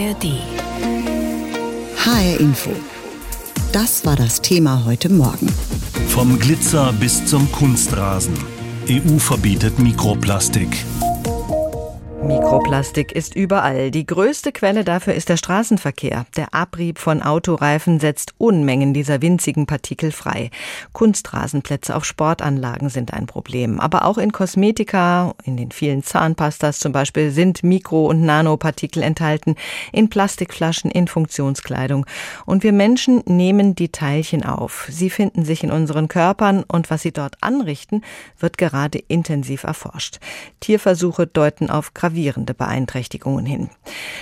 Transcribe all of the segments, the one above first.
ARD. HR Info. Das war das Thema heute Morgen. Vom Glitzer bis zum Kunstrasen. EU verbietet Mikroplastik. Mikroplastik ist überall. Die größte Quelle dafür ist der Straßenverkehr. Der Abrieb von Autoreifen setzt Unmengen dieser winzigen Partikel frei. Kunstrasenplätze auf Sportanlagen sind ein Problem. Aber auch in Kosmetika, in den vielen Zahnpastas zum Beispiel, sind Mikro- und Nanopartikel enthalten, in Plastikflaschen, in Funktionskleidung. Und wir Menschen nehmen die Teilchen auf. Sie finden sich in unseren Körpern und was sie dort anrichten, wird gerade intensiv erforscht. Tierversuche deuten auf gravierende Beeinträchtigungen hin.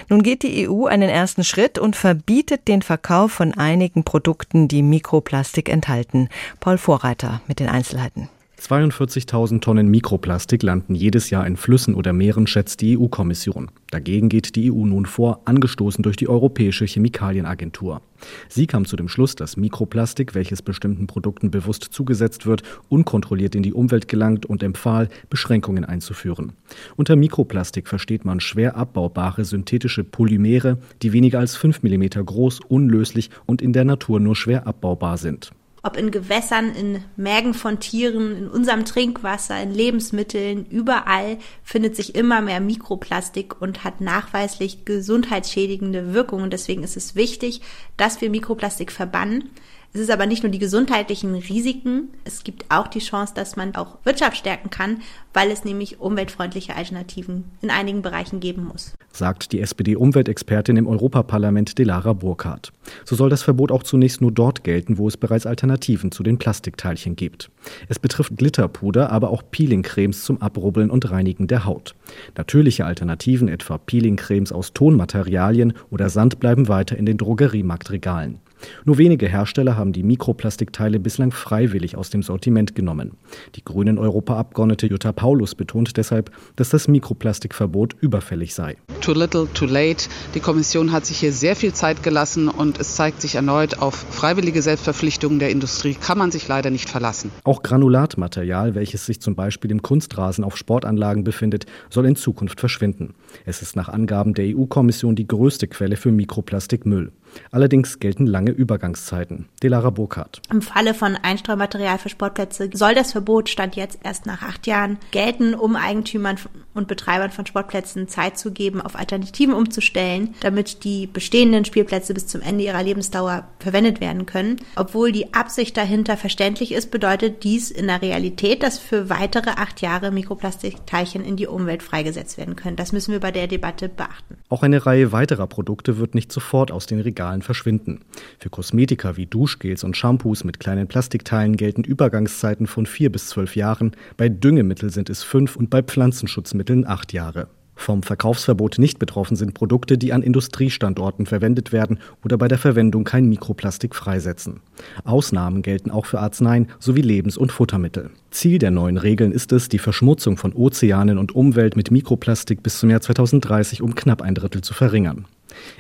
Nun geht die EU einen ersten Schritt und verbietet den Verkauf von einigen Produkten, die Mikroplastik enthalten. Paul Vorreiter mit den Einzelheiten. 42.000 Tonnen Mikroplastik landen jedes Jahr in Flüssen oder Meeren, schätzt die EU-Kommission. Dagegen geht die EU nun vor, angestoßen durch die Europäische Chemikalienagentur. Sie kam zu dem Schluss, dass Mikroplastik, welches bestimmten Produkten bewusst zugesetzt wird, unkontrolliert in die Umwelt gelangt und empfahl, Beschränkungen einzuführen. Unter Mikroplastik versteht man schwer abbaubare synthetische Polymere, die weniger als 5 mm groß, unlöslich und in der Natur nur schwer abbaubar sind ob in Gewässern, in Mägen von Tieren, in unserem Trinkwasser, in Lebensmitteln, überall findet sich immer mehr Mikroplastik und hat nachweislich gesundheitsschädigende Wirkungen. Deswegen ist es wichtig, dass wir Mikroplastik verbannen. Es ist aber nicht nur die gesundheitlichen Risiken, es gibt auch die Chance, dass man auch Wirtschaft stärken kann, weil es nämlich umweltfreundliche Alternativen in einigen Bereichen geben muss. Sagt die SPD-Umweltexpertin im Europaparlament Delara Burkhardt. So soll das Verbot auch zunächst nur dort gelten, wo es bereits Alternativen zu den Plastikteilchen gibt. Es betrifft Glitterpuder, aber auch Peelingcremes zum Abrubbeln und Reinigen der Haut. Natürliche Alternativen, etwa Peelingcremes aus Tonmaterialien oder Sand, bleiben weiter in den Drogeriemarktregalen. Nur wenige Hersteller haben die Mikroplastikteile bislang freiwillig aus dem Sortiment genommen. Die grünen Europaabgeordnete Jutta Paulus betont deshalb, dass das Mikroplastikverbot überfällig sei. Too little, too late. Die Kommission hat sich hier sehr viel Zeit gelassen und es zeigt sich erneut, auf freiwillige Selbstverpflichtungen der Industrie kann man sich leider nicht verlassen. Auch Granulatmaterial, welches sich zum Beispiel im Kunstrasen auf Sportanlagen befindet, soll in Zukunft verschwinden. Es ist nach Angaben der EU-Kommission die größte Quelle für Mikroplastikmüll. Allerdings gelten lange Übergangszeiten. Delara Burkhardt. Im Falle von Einstreumaterial für Sportplätze soll das Verbot Stand jetzt erst nach acht Jahren gelten, um Eigentümern und Betreibern von Sportplätzen Zeit zu geben, auf Alternativen umzustellen, damit die bestehenden Spielplätze bis zum Ende ihrer Lebensdauer verwendet werden können. Obwohl die Absicht dahinter verständlich ist, bedeutet dies in der Realität, dass für weitere acht Jahre Mikroplastikteilchen in die Umwelt freigesetzt werden können. Das müssen wir bei der Debatte beachten. Auch eine Reihe weiterer Produkte wird nicht sofort aus den Regalen Regalen verschwinden. Für Kosmetika wie Duschgels und Shampoos mit kleinen Plastikteilen gelten Übergangszeiten von vier bis zwölf Jahren, bei Düngemittel sind es fünf und bei Pflanzenschutzmitteln acht Jahre. Vom Verkaufsverbot nicht betroffen sind Produkte, die an Industriestandorten verwendet werden oder bei der Verwendung kein Mikroplastik freisetzen. Ausnahmen gelten auch für Arzneien sowie Lebens- und Futtermittel. Ziel der neuen Regeln ist es, die Verschmutzung von Ozeanen und Umwelt mit Mikroplastik bis zum Jahr 2030 um knapp ein Drittel zu verringern.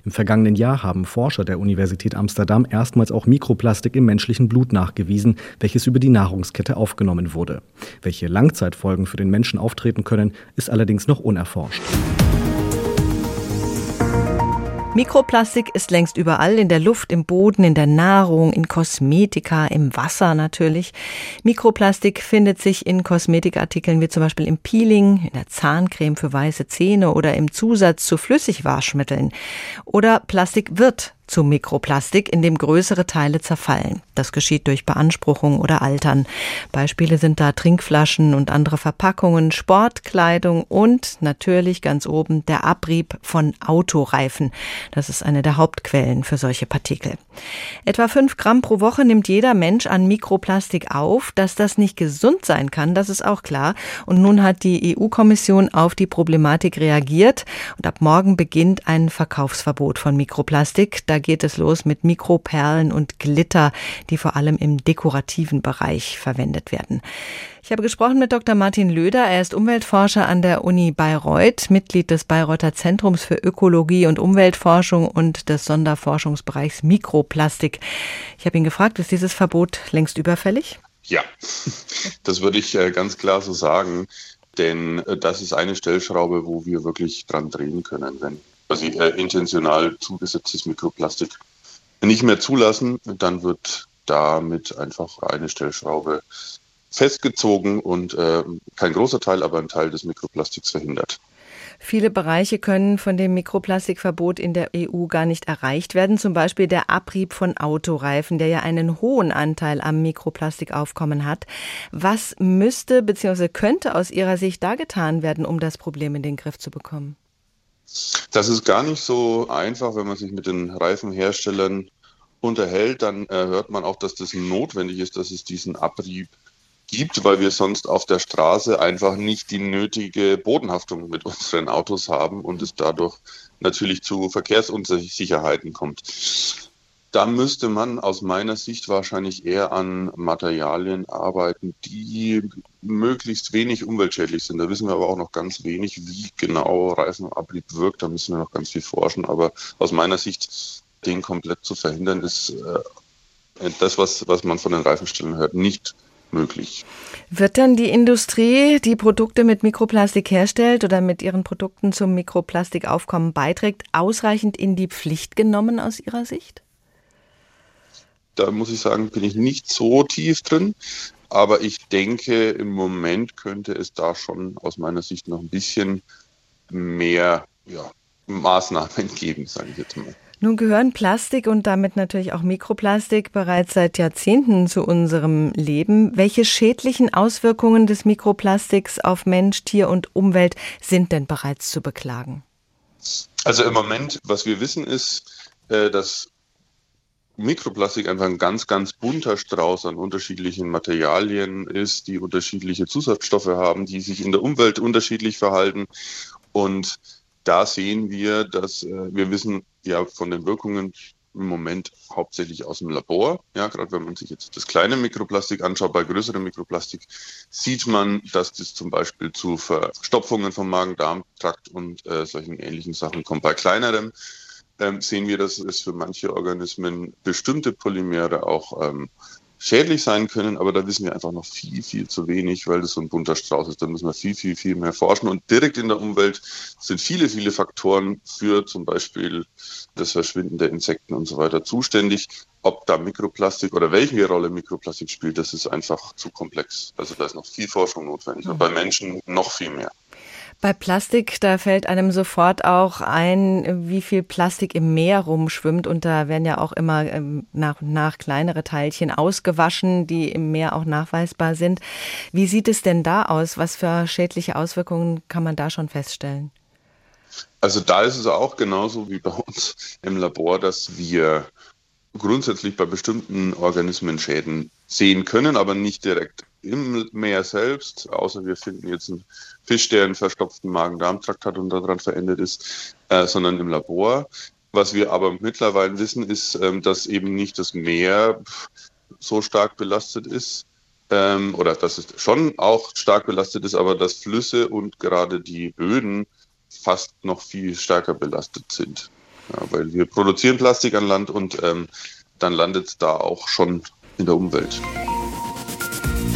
Im vergangenen Jahr haben Forscher der Universität Amsterdam erstmals auch Mikroplastik im menschlichen Blut nachgewiesen, welches über die Nahrungskette aufgenommen wurde. Welche Langzeitfolgen für den Menschen auftreten können, ist allerdings noch unerforscht. Mikroplastik ist längst überall, in der Luft, im Boden, in der Nahrung, in Kosmetika, im Wasser natürlich. Mikroplastik findet sich in Kosmetikartikeln wie zum Beispiel im Peeling, in der Zahncreme für weiße Zähne oder im Zusatz zu Flüssigwaschmitteln. Oder Plastik wird zu Mikroplastik, in dem größere Teile zerfallen. Das geschieht durch Beanspruchung oder Altern. Beispiele sind da Trinkflaschen und andere Verpackungen, Sportkleidung und natürlich ganz oben der Abrieb von Autoreifen. Das ist eine der Hauptquellen für solche Partikel. Etwa fünf Gramm pro Woche nimmt jeder Mensch an Mikroplastik auf. Dass das nicht gesund sein kann, das ist auch klar. Und nun hat die EU-Kommission auf die Problematik reagiert und ab morgen beginnt ein Verkaufsverbot von Mikroplastik. Da geht es los mit Mikroperlen und Glitter, die vor allem im dekorativen Bereich verwendet werden. Ich habe gesprochen mit Dr. Martin Löder. Er ist Umweltforscher an der Uni Bayreuth, Mitglied des Bayreuther Zentrums für Ökologie und Umweltforschung und des Sonderforschungsbereichs Mikroplastik. Ich habe ihn gefragt, ist dieses Verbot längst überfällig? Ja, das würde ich äh, ganz klar so sagen, denn äh, das ist eine Stellschraube, wo wir wirklich dran drehen können. Wenn quasi äh, intentional zugesetztes Mikroplastik nicht mehr zulassen, dann wird damit einfach eine Stellschraube festgezogen und äh, kein großer Teil, aber ein Teil des Mikroplastiks verhindert. Viele Bereiche können von dem Mikroplastikverbot in der EU gar nicht erreicht werden, zum Beispiel der Abrieb von Autoreifen, der ja einen hohen Anteil am Mikroplastikaufkommen hat. Was müsste bzw. könnte aus Ihrer Sicht da getan werden, um das Problem in den Griff zu bekommen? Das ist gar nicht so einfach, wenn man sich mit den Reifenherstellern unterhält, dann äh, hört man auch, dass das notwendig ist, dass es diesen Abrieb gibt, weil wir sonst auf der Straße einfach nicht die nötige Bodenhaftung mit unseren Autos haben und es dadurch natürlich zu Verkehrsunsicherheiten kommt. Da müsste man aus meiner Sicht wahrscheinlich eher an Materialien arbeiten, die möglichst wenig umweltschädlich sind. Da wissen wir aber auch noch ganz wenig, wie genau Reifenabrieb wirkt. Da müssen wir noch ganz viel forschen. Aber aus meiner Sicht, den komplett zu verhindern, ist äh, das, was, was man von den Reifenstellen hört, nicht möglich. Wird dann die Industrie, die Produkte mit Mikroplastik herstellt oder mit ihren Produkten zum Mikroplastikaufkommen beiträgt, ausreichend in die Pflicht genommen aus Ihrer Sicht? Da muss ich sagen, bin ich nicht so tief drin. Aber ich denke, im Moment könnte es da schon aus meiner Sicht noch ein bisschen mehr ja, Maßnahmen geben, sage ich jetzt mal. Nun gehören Plastik und damit natürlich auch Mikroplastik bereits seit Jahrzehnten zu unserem Leben. Welche schädlichen Auswirkungen des Mikroplastiks auf Mensch, Tier und Umwelt sind denn bereits zu beklagen? Also im Moment, was wir wissen, ist, äh, dass Mikroplastik einfach ein ganz, ganz bunter Strauß an unterschiedlichen Materialien ist, die unterschiedliche Zusatzstoffe haben, die sich in der Umwelt unterschiedlich verhalten. Und da sehen wir, dass äh, wir wissen ja von den Wirkungen im Moment hauptsächlich aus dem Labor. Ja, gerade wenn man sich jetzt das kleine Mikroplastik anschaut, bei größerem Mikroplastik sieht man, dass das zum Beispiel zu Verstopfungen vom Magen-Darm-Trakt und äh, solchen ähnlichen Sachen kommt. Bei kleinerem ähm, sehen wir, dass es für manche Organismen bestimmte Polymere auch ähm, schädlich sein können, aber da wissen wir einfach noch viel, viel zu wenig, weil das so ein bunter Strauß ist. Da müssen wir viel, viel, viel mehr forschen. Und direkt in der Umwelt sind viele, viele Faktoren für zum Beispiel das Verschwinden der Insekten und so weiter zuständig. Ob da Mikroplastik oder welche Rolle Mikroplastik spielt, das ist einfach zu komplex. Also da ist noch viel Forschung notwendig und bei Menschen noch viel mehr. Bei Plastik, da fällt einem sofort auch ein, wie viel Plastik im Meer rumschwimmt. Und da werden ja auch immer ähm, nach und nach kleinere Teilchen ausgewaschen, die im Meer auch nachweisbar sind. Wie sieht es denn da aus? Was für schädliche Auswirkungen kann man da schon feststellen? Also da ist es auch genauso wie bei uns im Labor, dass wir grundsätzlich bei bestimmten Organismen Schäden sehen können, aber nicht direkt im Meer selbst, außer wir finden jetzt einen Fisch, der einen verstopften Magen-Darm-Trakt hat und daran verendet ist, äh, sondern im Labor. Was wir aber mittlerweile wissen, ist, ähm, dass eben nicht das Meer so stark belastet ist, ähm, oder dass es schon auch stark belastet ist, aber dass Flüsse und gerade die Böden fast noch viel stärker belastet sind. Ja, weil wir produzieren Plastik an Land und ähm, dann landet es da auch schon in der Umwelt.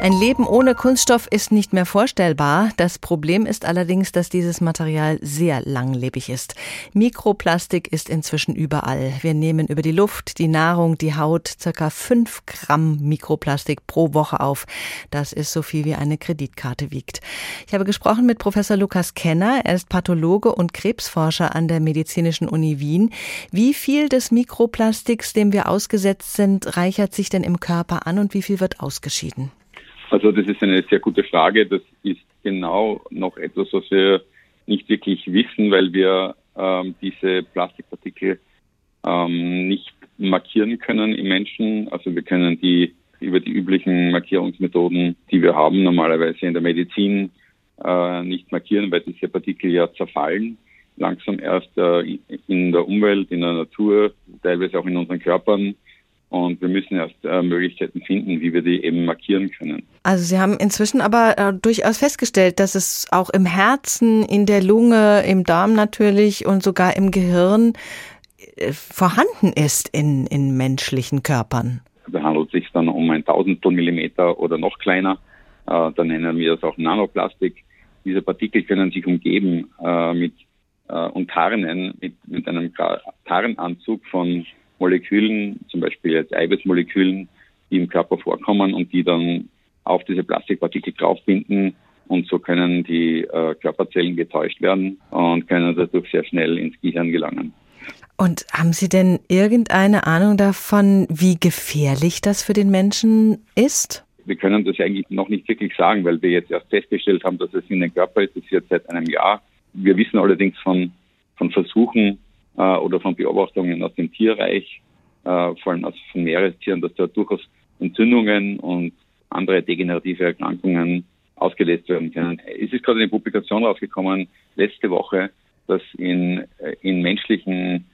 Ein Leben ohne Kunststoff ist nicht mehr vorstellbar. Das Problem ist allerdings, dass dieses Material sehr langlebig ist. Mikroplastik ist inzwischen überall. Wir nehmen über die Luft, die Nahrung, die Haut circa fünf Gramm Mikroplastik pro Woche auf. Das ist so viel wie eine Kreditkarte wiegt. Ich habe gesprochen mit Professor Lukas Kenner. Er ist Pathologe und Krebsforscher an der Medizinischen Uni Wien. Wie viel des Mikroplastiks, dem wir ausgesetzt sind, reichert sich denn im Körper an und wie viel wird ausgeschieden? Also das ist eine sehr gute Frage. Das ist genau noch etwas, was wir nicht wirklich wissen, weil wir ähm, diese Plastikpartikel ähm, nicht markieren können im Menschen. Also wir können die über die üblichen Markierungsmethoden, die wir haben, normalerweise in der Medizin äh, nicht markieren, weil diese Partikel ja zerfallen langsam erst äh, in der Umwelt, in der Natur, teilweise auch in unseren Körpern und wir müssen erst äh, Möglichkeiten finden, wie wir die eben markieren können. Also Sie haben inzwischen aber äh, durchaus festgestellt, dass es auch im Herzen, in der Lunge, im Darm natürlich und sogar im Gehirn äh, vorhanden ist in, in menschlichen Körpern. da handelt es sich dann um ein Tausendstel Millimeter oder noch kleiner. Äh, da nennen wir das auch Nanoplastik. Diese Partikel können sich umgeben äh, mit äh, und tarnen mit, mit einem Tarnanzug von Molekülen, zum Beispiel jetzt Eiweißmolekülen, die im Körper vorkommen und die dann auf diese Plastikpartikel draufbinden und so können die äh, Körperzellen getäuscht werden und können dadurch sehr schnell ins Gehirn gelangen. Und haben Sie denn irgendeine Ahnung davon, wie gefährlich das für den Menschen ist? Wir können das eigentlich noch nicht wirklich sagen, weil wir jetzt erst festgestellt haben, dass es in den Körper ist. Das ist jetzt seit einem Jahr. Wir wissen allerdings von, von Versuchen äh, oder von Beobachtungen aus dem Tierreich, äh, vor allem aus von Meerestieren, dass da durchaus Entzündungen und andere degenerative Erkrankungen ausgelöst werden können. Es ist gerade eine Publikation rausgekommen letzte Woche, dass in, äh, in menschlichen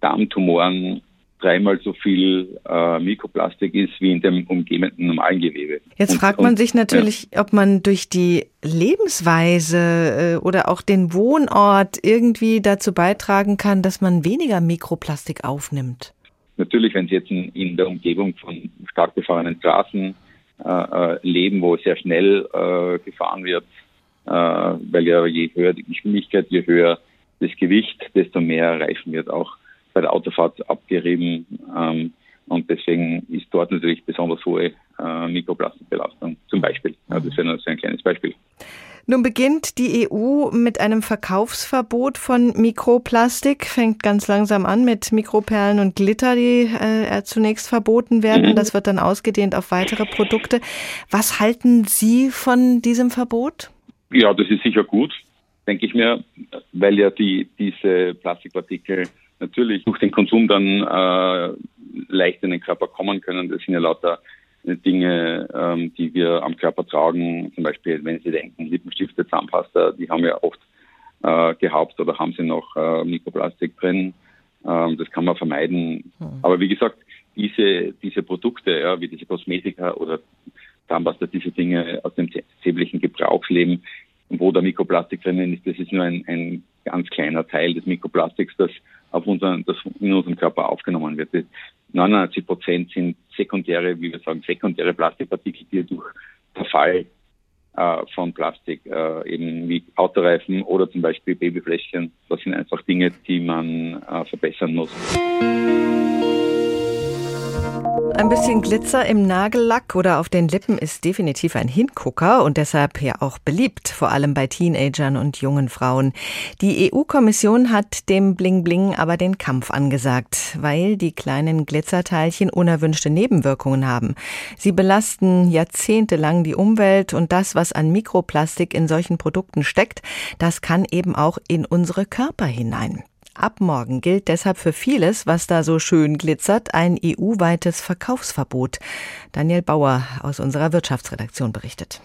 Darmtumoren dreimal so viel äh, Mikroplastik ist wie in dem umgebenden normalen Gewebe. Jetzt und, fragt man und, sich natürlich, ja. ob man durch die Lebensweise äh, oder auch den Wohnort irgendwie dazu beitragen kann, dass man weniger Mikroplastik aufnimmt. Natürlich, wenn Sie jetzt in, in der Umgebung von stark befahrenen Straßen äh, äh, leben, wo sehr schnell äh, gefahren wird, äh, weil ja je höher die Geschwindigkeit, je höher das Gewicht, desto mehr Reifen wird auch bei der Autofahrt abgerieben. Ähm, und deswegen ist dort natürlich besonders hohe äh, Mikroplastikbelastung zum Beispiel. Ja, das wäre nur so ein kleines Beispiel. Nun beginnt die EU mit einem Verkaufsverbot von Mikroplastik, fängt ganz langsam an mit Mikroperlen und Glitter, die äh, zunächst verboten werden. Mhm. Das wird dann ausgedehnt auf weitere Produkte. Was halten Sie von diesem Verbot? Ja, das ist sicher gut, denke ich mir, weil ja die, diese Plastikpartikel natürlich durch den Konsum dann äh, leicht in den Körper kommen können. Das sind ja lauter Dinge, ähm, die wir am Körper tragen. Zum Beispiel, wenn Sie denken, Lippenstifte, Zahnpasta, die haben ja oft äh, gehaupt oder haben sie noch äh, Mikroplastik drin. Ähm, das kann man vermeiden. Mhm. Aber wie gesagt, diese, diese Produkte, ja, wie diese Kosmetika oder Zahnpasta, diese Dinge aus dem täglichen Gebrauchsleben, wo der Mikroplastik drinnen ist, das ist nur ein, ein ganz kleiner Teil des Mikroplastiks, das auf unseren, das in unserem Körper aufgenommen wird. 99 Prozent sind sekundäre, wie wir sagen, sekundäre Plastikpartikel, die durch Verfall äh, von Plastik, äh, eben wie Autoreifen oder zum Beispiel Babyfläschchen, das sind einfach Dinge, die man äh, verbessern muss. Ein bisschen Glitzer im Nagellack oder auf den Lippen ist definitiv ein Hingucker und deshalb ja auch beliebt, vor allem bei Teenagern und jungen Frauen. Die EU-Kommission hat dem Bling Bling aber den Kampf angesagt, weil die kleinen Glitzerteilchen unerwünschte Nebenwirkungen haben. Sie belasten jahrzehntelang die Umwelt und das, was an Mikroplastik in solchen Produkten steckt, das kann eben auch in unsere Körper hinein. Ab morgen gilt deshalb für vieles, was da so schön glitzert, ein EU-weites Verkaufsverbot. Daniel Bauer aus unserer Wirtschaftsredaktion berichtet.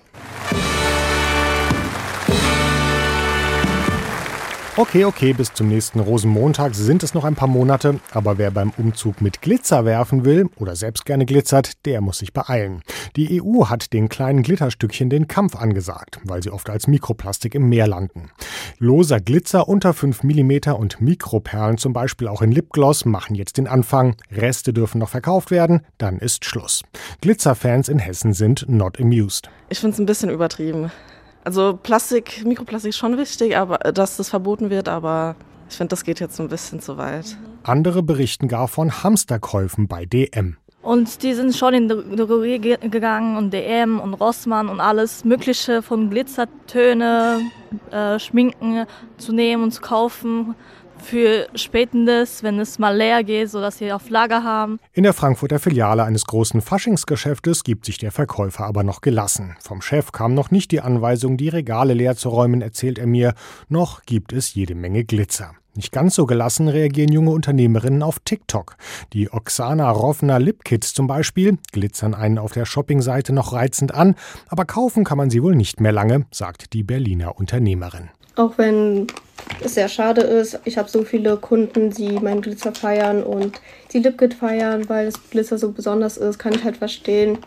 Okay, okay, bis zum nächsten Rosenmontag sind es noch ein paar Monate, aber wer beim Umzug mit Glitzer werfen will oder selbst gerne glitzert, der muss sich beeilen. Die EU hat den kleinen Glitterstückchen den Kampf angesagt, weil sie oft als Mikroplastik im Meer landen. Loser Glitzer unter 5 mm und Mikroperlen zum Beispiel auch in Lipgloss machen jetzt den Anfang. Reste dürfen noch verkauft werden, dann ist Schluss. Glitzerfans in Hessen sind not amused. Ich finde es ein bisschen übertrieben. Also Plastik, Mikroplastik ist schon wichtig, aber äh, dass das verboten wird, aber ich finde, das geht jetzt ein bisschen zu weit. Andere berichten gar von Hamsterkäufen bei DM. Und die sind schon in die Drogerie gegangen und DM und Rossmann und alles Mögliche von Glitzertöne, äh, Schminken zu nehmen und zu kaufen für Spätendes, wenn es mal leer geht, sodass sie auf Lager haben. In der Frankfurter Filiale eines großen Faschingsgeschäftes gibt sich der Verkäufer aber noch gelassen. Vom Chef kam noch nicht die Anweisung, die Regale leer zu räumen, erzählt er mir, noch gibt es jede Menge Glitzer. Nicht ganz so gelassen reagieren junge Unternehmerinnen auf TikTok. Die Oksana Rovna Lipkits zum Beispiel glitzern einen auf der Shoppingseite noch reizend an, aber kaufen kann man sie wohl nicht mehr lange, sagt die Berliner Unternehmerin. Auch wenn es sehr schade ist. Ich habe so viele Kunden, die meinen Glitzer feiern und die Lipkit feiern, weil das Glitzer so besonders ist, kann ich halt verstehen.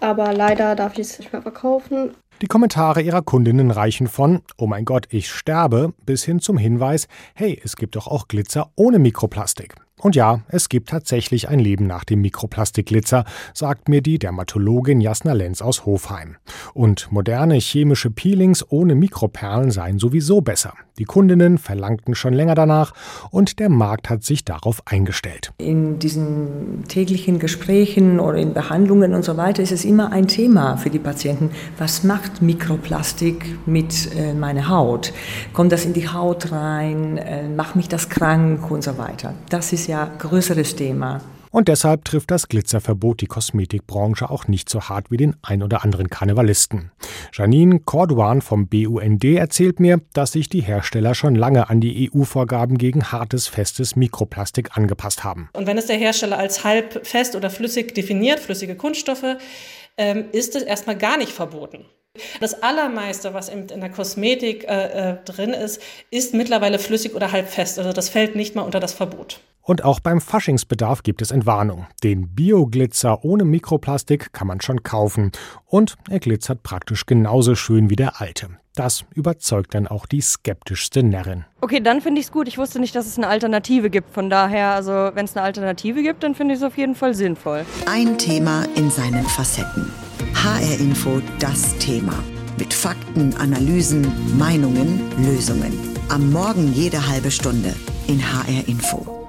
Aber leider darf ich es nicht mehr verkaufen. Die Kommentare ihrer Kundinnen reichen von Oh mein Gott, ich sterbe bis hin zum Hinweis, hey, es gibt doch auch Glitzer ohne Mikroplastik. Und ja, es gibt tatsächlich ein Leben nach dem Mikroplastikglitzer, sagt mir die Dermatologin Jasna Lenz aus Hofheim. Und moderne chemische Peelings ohne Mikroperlen seien sowieso besser. Die Kundinnen verlangten schon länger danach und der Markt hat sich darauf eingestellt. In diesen täglichen Gesprächen oder in Behandlungen und so weiter ist es immer ein Thema für die Patienten. Was macht Mikroplastik mit äh, meiner Haut? Kommt das in die Haut rein? Äh, macht mich das krank und so weiter? Das ist ja ein größeres Thema. Und deshalb trifft das Glitzerverbot die Kosmetikbranche auch nicht so hart wie den ein oder anderen Karnevalisten. Janine Corduan vom BUND erzählt mir, dass sich die Hersteller schon lange an die EU-Vorgaben gegen hartes, festes Mikroplastik angepasst haben. Und wenn es der Hersteller als halb fest oder flüssig definiert, flüssige Kunststoffe, ähm, ist es erstmal gar nicht verboten. Das Allermeiste, was in der Kosmetik äh, äh, drin ist, ist mittlerweile flüssig oder halb fest. Also das fällt nicht mal unter das Verbot. Und auch beim Faschingsbedarf gibt es Entwarnung. Den Bioglitzer ohne Mikroplastik kann man schon kaufen. Und er glitzert praktisch genauso schön wie der alte. Das überzeugt dann auch die skeptischste Närrin. Okay, dann finde ich es gut. Ich wusste nicht, dass es eine Alternative gibt. Von daher, also wenn es eine Alternative gibt, dann finde ich es auf jeden Fall sinnvoll. Ein Thema in seinen Facetten. HR Info, das Thema. Mit Fakten, Analysen, Meinungen, Lösungen. Am Morgen jede halbe Stunde in HR Info.